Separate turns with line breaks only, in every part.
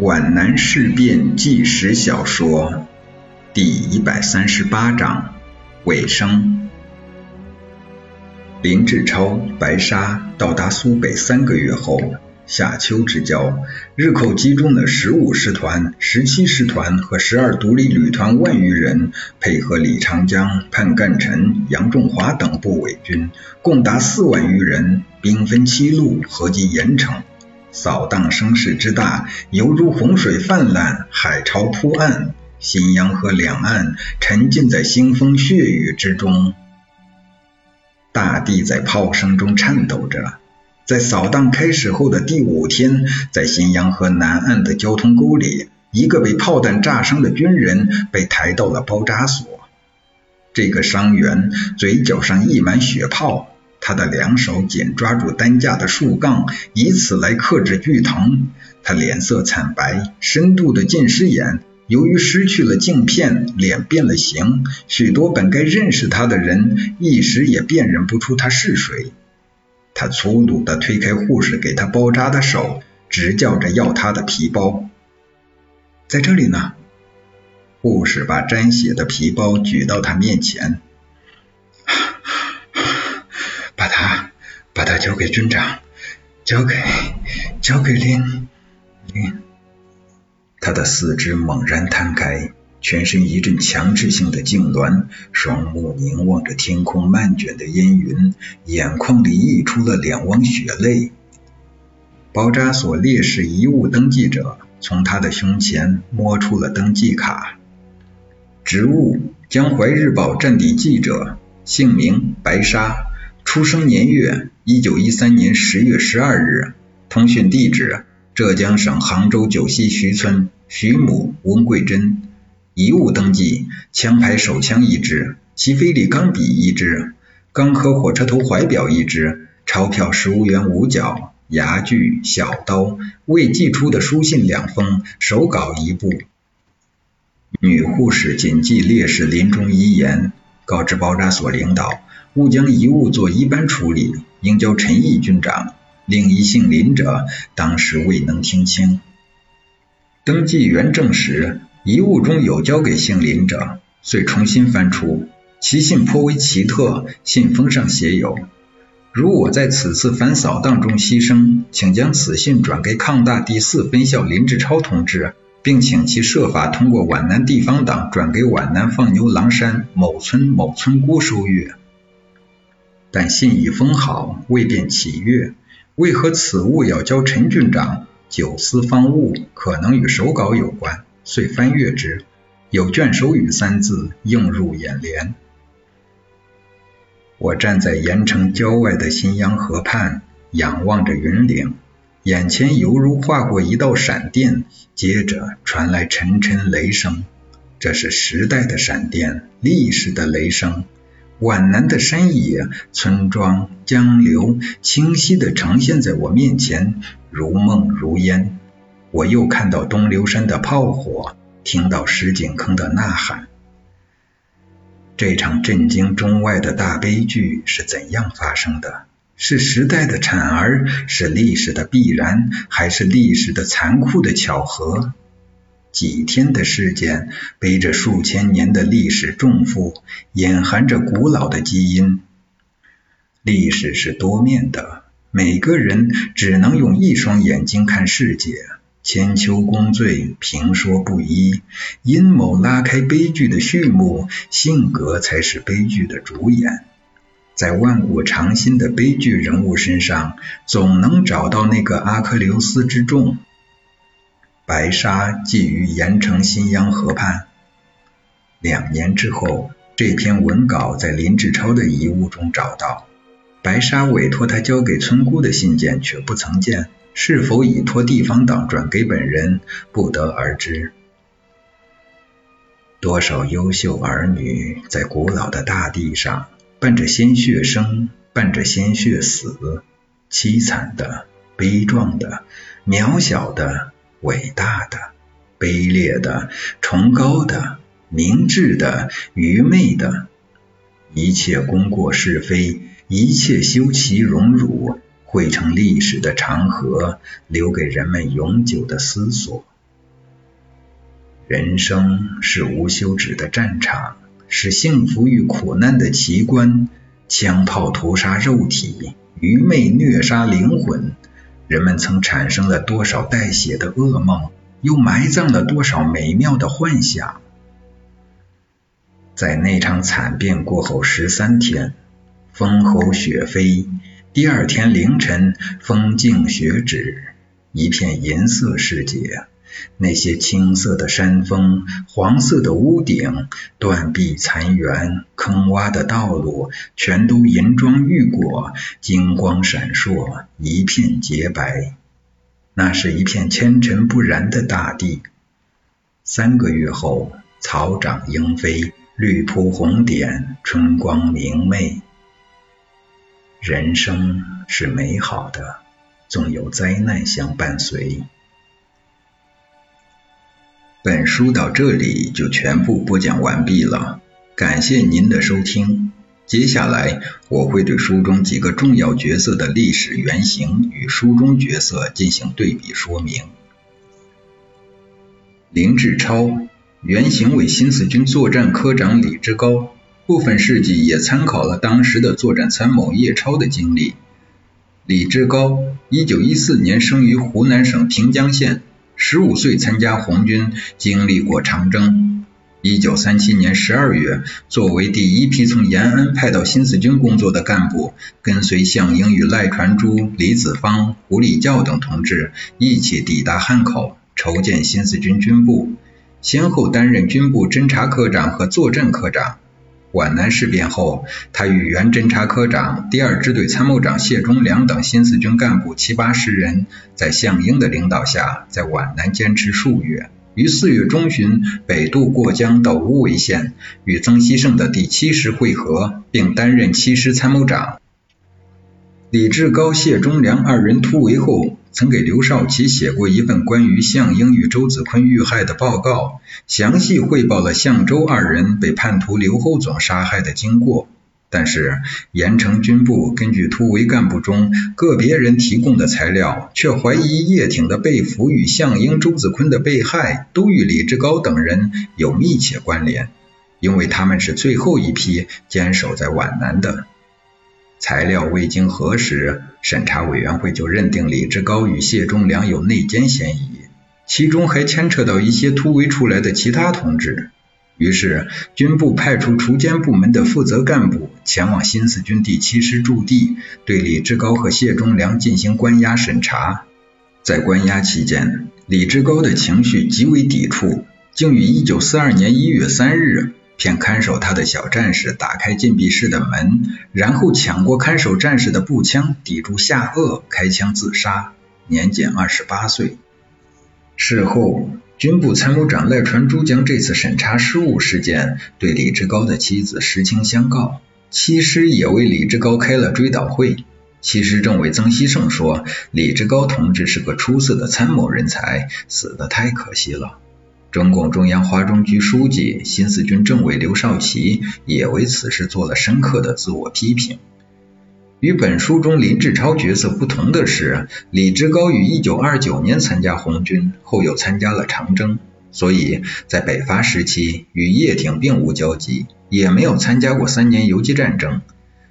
皖南事变纪实小说第一百三十八章尾声。林志超、白沙到达苏北三个月后，夏秋之交，日寇集中的十五师团、十七师团和十二独立旅团万余人，配合李长江、潘干臣、杨仲华等部伪军，共达四万余人，兵分七路，合击盐城。扫荡声势之大，犹如洪水泛滥，海潮扑岸，新阳河两岸沉浸在腥风血雨之中，大地在炮声中颤抖着。在扫荡开始后的第五天，在新阳河南岸的交通沟里，一个被炮弹炸伤的军人被抬到了包扎所。这个伤员嘴角上溢满血泡。他的两手紧抓住担架的树杠，以此来克制剧疼。他脸色惨白，深度的近视眼，由于失去了镜片，脸变了形。许多本该认识他的人，一时也辨认不出他是谁。他粗鲁地推开护士给他包扎的手，直叫着要他的皮包。在这里呢。护士把沾血的皮包举到他面前。
把他把他交给军长，交给交给林林。
他的四肢猛然摊开，全身一阵强制性的痉挛，双目凝望着天空漫卷的烟云，眼眶里溢出了两汪血泪。包扎所烈士遗物登记者从他的胸前摸出了登记卡，职务：江淮日报战地记者，姓名：白沙。出生年月：一九一三年十月十二日。通讯地址：浙江省杭州九溪徐村。徐母：温桂珍。遗物登记：枪牌手枪一支，齐飞利钢笔一支，钢壳火车头怀表一支，钞票十五元五角，牙具、小刀，未寄出的书信两封，手稿一部。女护士谨记烈士临终遗言，告知包扎所领导。勿将遗物做一般处理，应交陈毅军长。另一姓林者，当时未能听清。登记员证实遗物中有交给姓林者，遂重新翻出，其信颇为奇特。信封上写有：“如我在此次反扫荡中牺牲，请将此信转给抗大第四分校林志超同志，并请其设法通过皖南地方党转给皖南放牛郎山某村某村姑收阅。”但信已封好，未便启阅。为何此物要交陈郡长？九思方悟，可能与手稿有关，遂翻阅之，有“卷首语”三字映入眼帘。我站在盐城郊外的新阳河畔，仰望着云岭，眼前犹如划过一道闪电，接着传来沉沉雷声。这是时代的闪电，历史的雷声。皖南的山野、村庄、江流，清晰地呈现在我面前，如梦如烟。我又看到东流山的炮火，听到石井坑的呐喊。这场震惊中外的大悲剧是怎样发生的？是时代的产儿，是历史的必然，还是历史的残酷的巧合？几天的事件，背着数千年的历史重负，隐含着古老的基因。历史是多面的，每个人只能用一双眼睛看世界。千秋功罪，评说不一。阴谋拉开悲剧的序幕，性格才是悲剧的主演。在万古长新的悲剧人物身上，总能找到那个阿喀琉斯之众。白沙寄于盐城新阳河畔。两年之后，这篇文稿在林志超的遗物中找到，白沙委托他交给村姑的信件却不曾见，是否已托地方党转给本人，不得而知。多少优秀儿女在古老的大地上，伴着鲜血生，伴着鲜血死，凄惨的、悲壮的、渺小的。伟大的、卑劣的、崇高的、明智的、愚昧的，一切功过是非，一切修齐荣辱，汇成历史的长河，留给人们永久的思索。人生是无休止的战场，是幸福与苦难的奇观。枪炮屠杀肉体，愚昧虐杀灵魂。人们曾产生了多少带血的噩梦，又埋葬了多少美妙的幻想？在那场惨变过后十三天，风吼雪飞，第二天凌晨，风静雪止，一片银色世界。那些青色的山峰，黄色的屋顶，断壁残垣，坑洼的道路，全都银装玉裹，金光闪烁，一片洁白。那是一片纤尘不染的大地。三个月后，草长莺飞，绿铺红点，春光明媚。人生是美好的，总有灾难相伴随。本书到这里就全部播讲完毕了，感谢您的收听。接下来我会对书中几个重要角色的历史原型与书中角色进行对比说明。林志超原型为新四军作战科长李志高，部分事迹也参考了当时的作战参谋叶超的经历。李志高，一九一四年生于湖南省平江县。十五岁参加红军，经历过长征。一九三七年十二月，作为第一批从延安派到新四军工作的干部，跟随项英与赖传珠、李子方、胡立教等同志一起抵达汉口，筹建新四军军部，先后担任军部侦察科长和作战科长。皖南事变后，他与原侦察科长、第二支队参谋长谢忠良等新四军干部七八十人，在项英的领导下，在皖南坚持数月，于四月中旬北渡过江到无为县，与曾希圣的第七师会合，并担任七师参谋长。李志高、谢忠良二人突围后。曾给刘少奇写过一份关于项英与周子坤遇害的报告，详细汇报了项周二人被叛徒刘厚总杀害的经过。但是盐城军部根据突围干部中个别人提供的材料，却怀疑叶挺的被俘与项英、周子坤的被害都与李志高等人有密切关联，因为他们是最后一批坚守在皖南的。材料未经核实，审查委员会就认定李志高与谢忠良有内奸嫌疑，其中还牵扯到一些突围出来的其他同志。于是，军部派出除奸部门的负责干部前往新四军第七师驻地，对李志高和谢忠良进行关押审查。在关押期间，李志高的情绪极为抵触，竟于1942年1月3日。骗看守他的小战士打开禁闭室的门，然后抢过看守战士的步枪，抵住下颚，开枪自杀，年仅二十八岁。事后，军部参谋长赖传珠将这次审查失误事件对李志高的妻子实情相告，七师也为李志高开了追悼会。七师政委曾希圣说：“李志高同志是个出色的参谋人才，死得太可惜了。”中共中央华中局书记、新四军政委刘少奇也为此事做了深刻的自我批评。与本书中林志超角色不同的是，李志高于1929年参加红军，后又参加了长征，所以在北伐时期与叶挺并无交集，也没有参加过三年游击战争。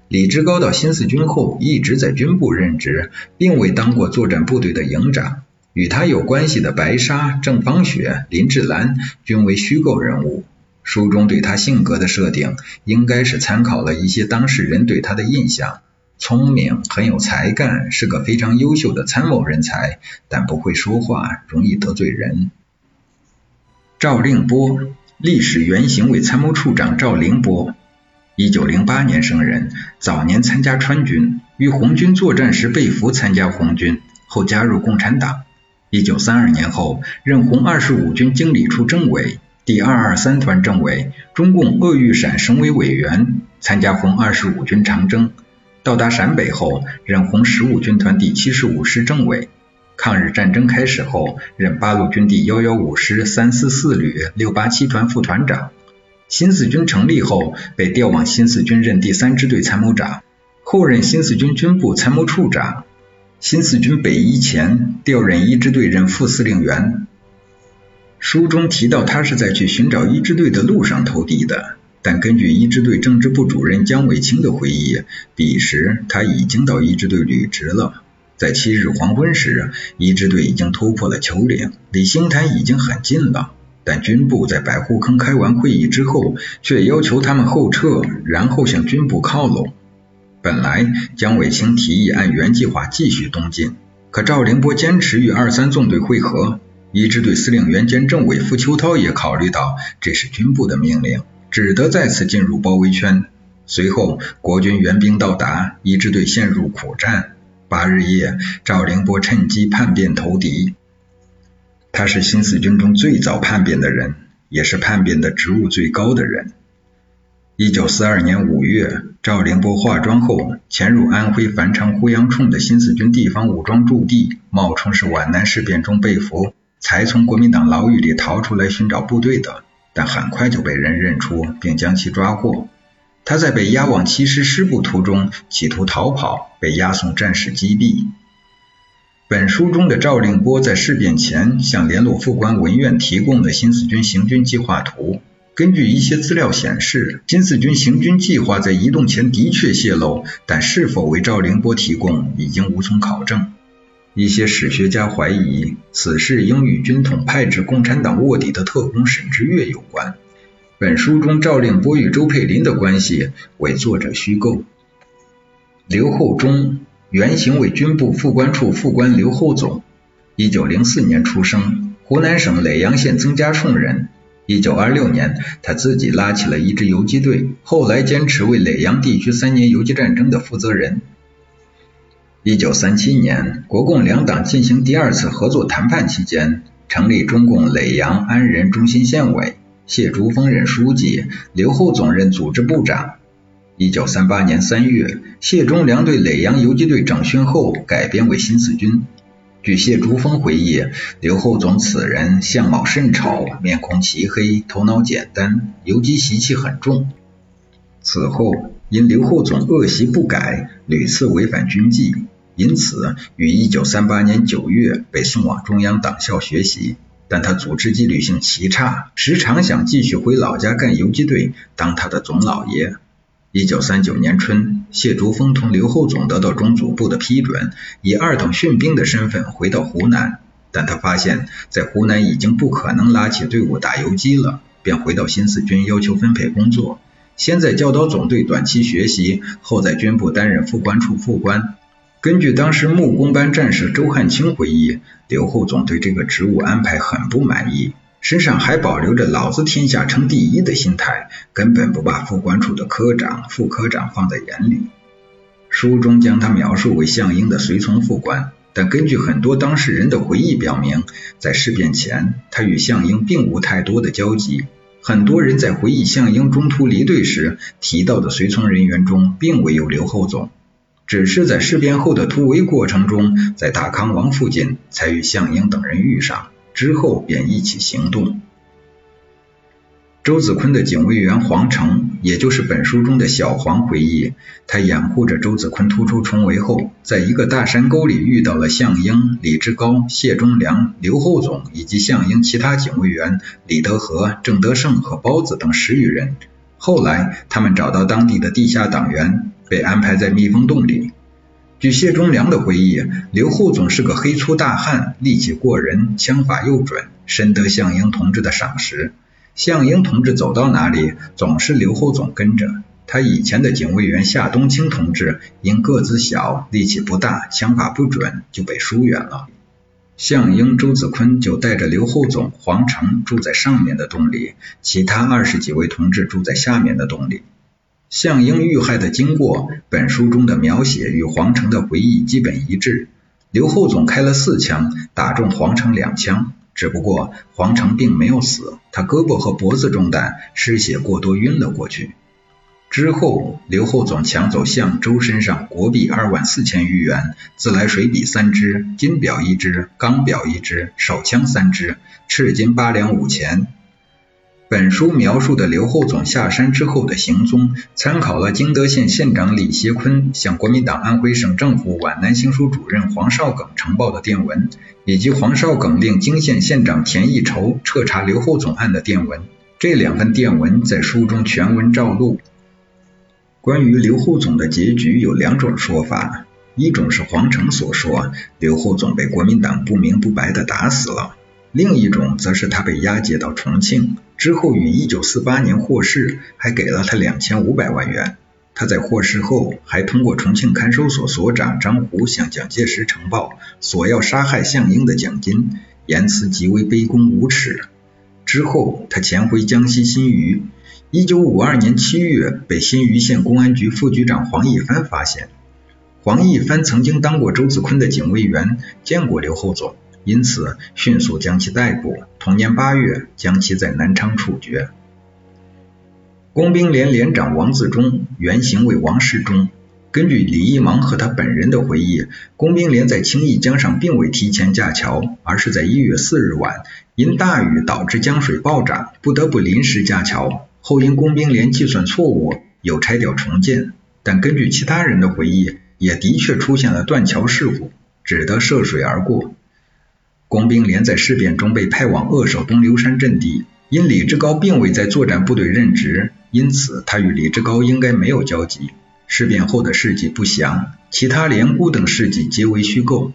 李志高到新四军后一直在军部任职，并未当过作战部队的营长。与他有关系的白沙、郑芳雪、林志兰均为虚构人物。书中对他性格的设定，应该是参考了一些当事人对他的印象：聪明，很有才干，是个非常优秀的参谋人才，但不会说话，容易得罪人。赵令波，历史原型为参谋处长赵凌波，一九零八年生人，早年参加川军，与红军作战时被俘参加红军，后加入共产党。一九三二年后，任红二十五军经理处政委、第二二三团政委，中共鄂豫陕省委委员，参加红二十五军长征。到达陕北后，任红十五军团第七十五师政委。抗日战争开始后，任八路军第幺幺五师三四四旅六八七团副团长。新四军成立后，被调往新四军任第三支队参谋长，后任新四军军部参谋处长。新四军北一前调任一支队任副司令员。书中提到他是在去寻找一支队的路上投敌的，但根据一支队政治部主任姜伟清的回忆，彼时他已经到一支队履职了。在七日黄昏时，一支队已经突破了丘陵，离星坛已经很近了。但军部在百户坑开完会议之后，却要求他们后撤，然后向军部靠拢。本来姜伟清提议按原计划继续东进，可赵凌波坚持与二三纵队会合。一支队司令员兼政委傅秋涛也考虑到这是军部的命令，只得再次进入包围圈。随后国军援兵到达，一支队陷入苦战。八日夜，赵凌波趁机叛变投敌。他是新四军中最早叛变的人，也是叛变的职务最高的人。一九四二年五月，赵凌波化妆后潜入安徽繁昌胡杨冲的新四军地方武装驻地，冒充是皖南事变中被俘，才从国民党牢狱里逃出来寻找部队的，但很快就被人认出，并将其抓获。他在被押往七师师部途中，企图逃跑，被押送战士击毙。本书中的赵令波在事变前向联络副官文苑提供的新四军行军计划图，根据一些资料显示，新四军行军计划在移动前的确泄露，但是否为赵凌波提供已经无从考证。一些史学家怀疑此事应与军统派至共产党卧底的特工沈之岳有关。本书中赵令波与周佩林的关系为作者虚构。刘厚忠。原行为军部副官处副官刘厚总，一九零四年出生，湖南省耒阳县曾家冲人。一九二六年，他自己拉起了一支游击队，后来坚持为耒阳地区三年游击战争的负责人。一九三七年，国共两党进行第二次合作谈判期间，成立中共耒阳安仁中心县委，谢竹峰任书记，刘厚总任组织部长。一九三八年三月，谢忠良对耒阳游击队整训后改编为新四军。据谢竹峰回忆，刘厚总此人相貌甚丑，面孔漆黑，头脑简单，游击习气很重。此后因刘厚总恶习不改，屡次违反军纪，因此于一九三八年九月被送往中央党校学习。但他组织纪律性极差，时常想继续回老家干游击队，当他的总老爷。一九三九年春，谢竹峰同刘厚总得到中组部的批准，以二等训兵的身份回到湖南。但他发现，在湖南已经不可能拉起队伍打游击了，便回到新四军要求分配工作，先在教导总队短期学习，后在军部担任副官处副官。根据当时木工班战士周汉清回忆，刘厚总对这个职务安排很不满意。身上还保留着“老子天下称第一”的心态，根本不把副官处的科长、副科长放在眼里。书中将他描述为项英的随从副官，但根据很多当事人的回忆表明，在事变前，他与项英并无太多的交集。很多人在回忆项英中途离队时提到的随从人员中，并未有刘厚总，只是在事变后的突围过程中，在大康王附近才与项英等人遇上。之后便一起行动。周子坤的警卫员黄成，也就是本书中的小黄回忆，他掩护着周子坤突出重围后，在一个大山沟里遇到了项英、李志高、谢忠良、刘厚总以及项英其他警卫员李德和、郑德胜和包子等十余人。后来他们找到当地的地下党员，被安排在密封洞里。据谢忠良的回忆，刘厚总是个黑粗大汉，力气过人，枪法又准，深得项英同志的赏识。项英同志走到哪里，总是刘厚总跟着。他以前的警卫员夏冬青同志因个子小，力气不大，枪法不准，就被疏远了。项英、周子坤就带着刘厚总、黄成住在上面的洞里，其他二十几位同志住在下面的洞里。项英遇害的经过，本书中的描写与黄成的回忆基本一致。刘厚总开了四枪，打中黄成两枪，只不过黄成并没有死，他胳膊和脖子中弹，失血过多晕了过去。之后，刘厚总抢走项周身上国币二万四千余元、自来水笔三支、金表一支、钢表一支、手枪三支、赤金八两五钱。本书描述的刘厚总下山之后的行踪，参考了金德县县长李协坤向国民党安徽省政府皖南行署主任黄绍耿呈报的电文，以及黄绍耿令泾县县长田义筹彻查刘厚总案的电文。这两份电文在书中全文照录。关于刘厚总的结局有两种说法，一种是黄成所说，刘厚总被国民党不明不白的打死了。另一种则是他被押解到重庆之后，于1948年获释，还给了他2500万元。他在获释后，还通过重庆看守所所长张虎向蒋介石呈报索要杀害项英的奖金，言辞极为卑躬无耻。之后，他潜回江西新余，1952年7月被新余县公安局副局长黄一帆发现。黄一帆曾经当过周子坤的警卫员，见过刘厚总。因此，迅速将其逮捕。同年八月，将其在南昌处决。工兵连连长王自忠原型为王世忠。根据李一芒和他本人的回忆，工兵连在青弋江上并未提前架桥，而是在一月四日晚，因大雨导致江水暴涨，不得不临时架桥。后因工兵连计算错误，又拆掉重建。但根据其他人的回忆，也的确出现了断桥事故，只得涉水而过。工兵连在事变中被派往扼守东流山阵地，因李志高并未在作战部队任职，因此他与李志高应该没有交集。事变后的事迹不详，其他连姑等事迹皆为虚构。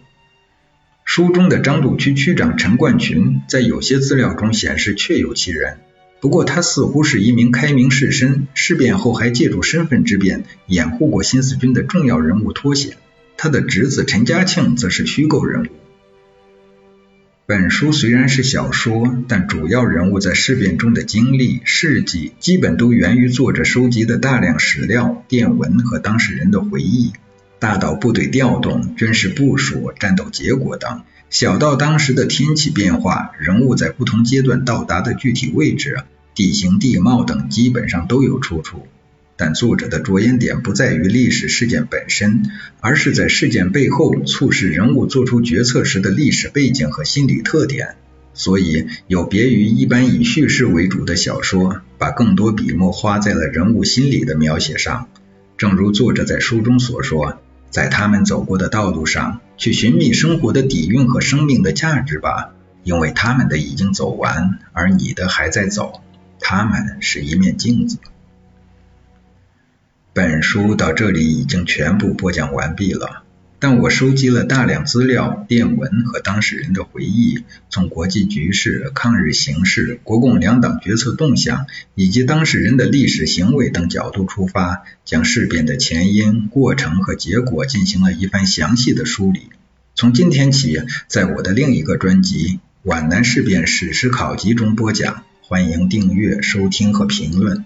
书中的张渡区区长陈冠群在有些资料中显示确有其人，不过他似乎是一名开明士绅，事变后还借助身份之便掩护过新四军的重要人物脱险。他的侄子陈嘉庆则是虚构人物。本书虽然是小说，但主要人物在事变中的经历、事迹，基本都源于作者收集的大量史料、电文和当事人的回忆。大到部队调动、军事部署、战斗结果等，小到当时的天气变化、人物在不同阶段到达的具体位置、地形地貌等，基本上都有出处。但作者的着眼点不在于历史事件本身，而是在事件背后促使人物做出决策时的历史背景和心理特点。所以，有别于一般以叙事为主的小说，把更多笔墨花在了人物心理的描写上。正如作者在书中所说，在他们走过的道路上，去寻觅生活的底蕴和生命的价值吧，因为他们的已经走完，而你的还在走。他们是一面镜子。书到这里已经全部播讲完毕了，但我收集了大量资料、电文和当事人的回忆，从国际局势、抗日形势、国共两党决策动向以及当事人的历史行为等角度出发，将事变的前因、过程和结果进行了一番详细的梳理。从今天起，在我的另一个专辑《皖南事变史实考集》中播讲，欢迎订阅、收听和评论。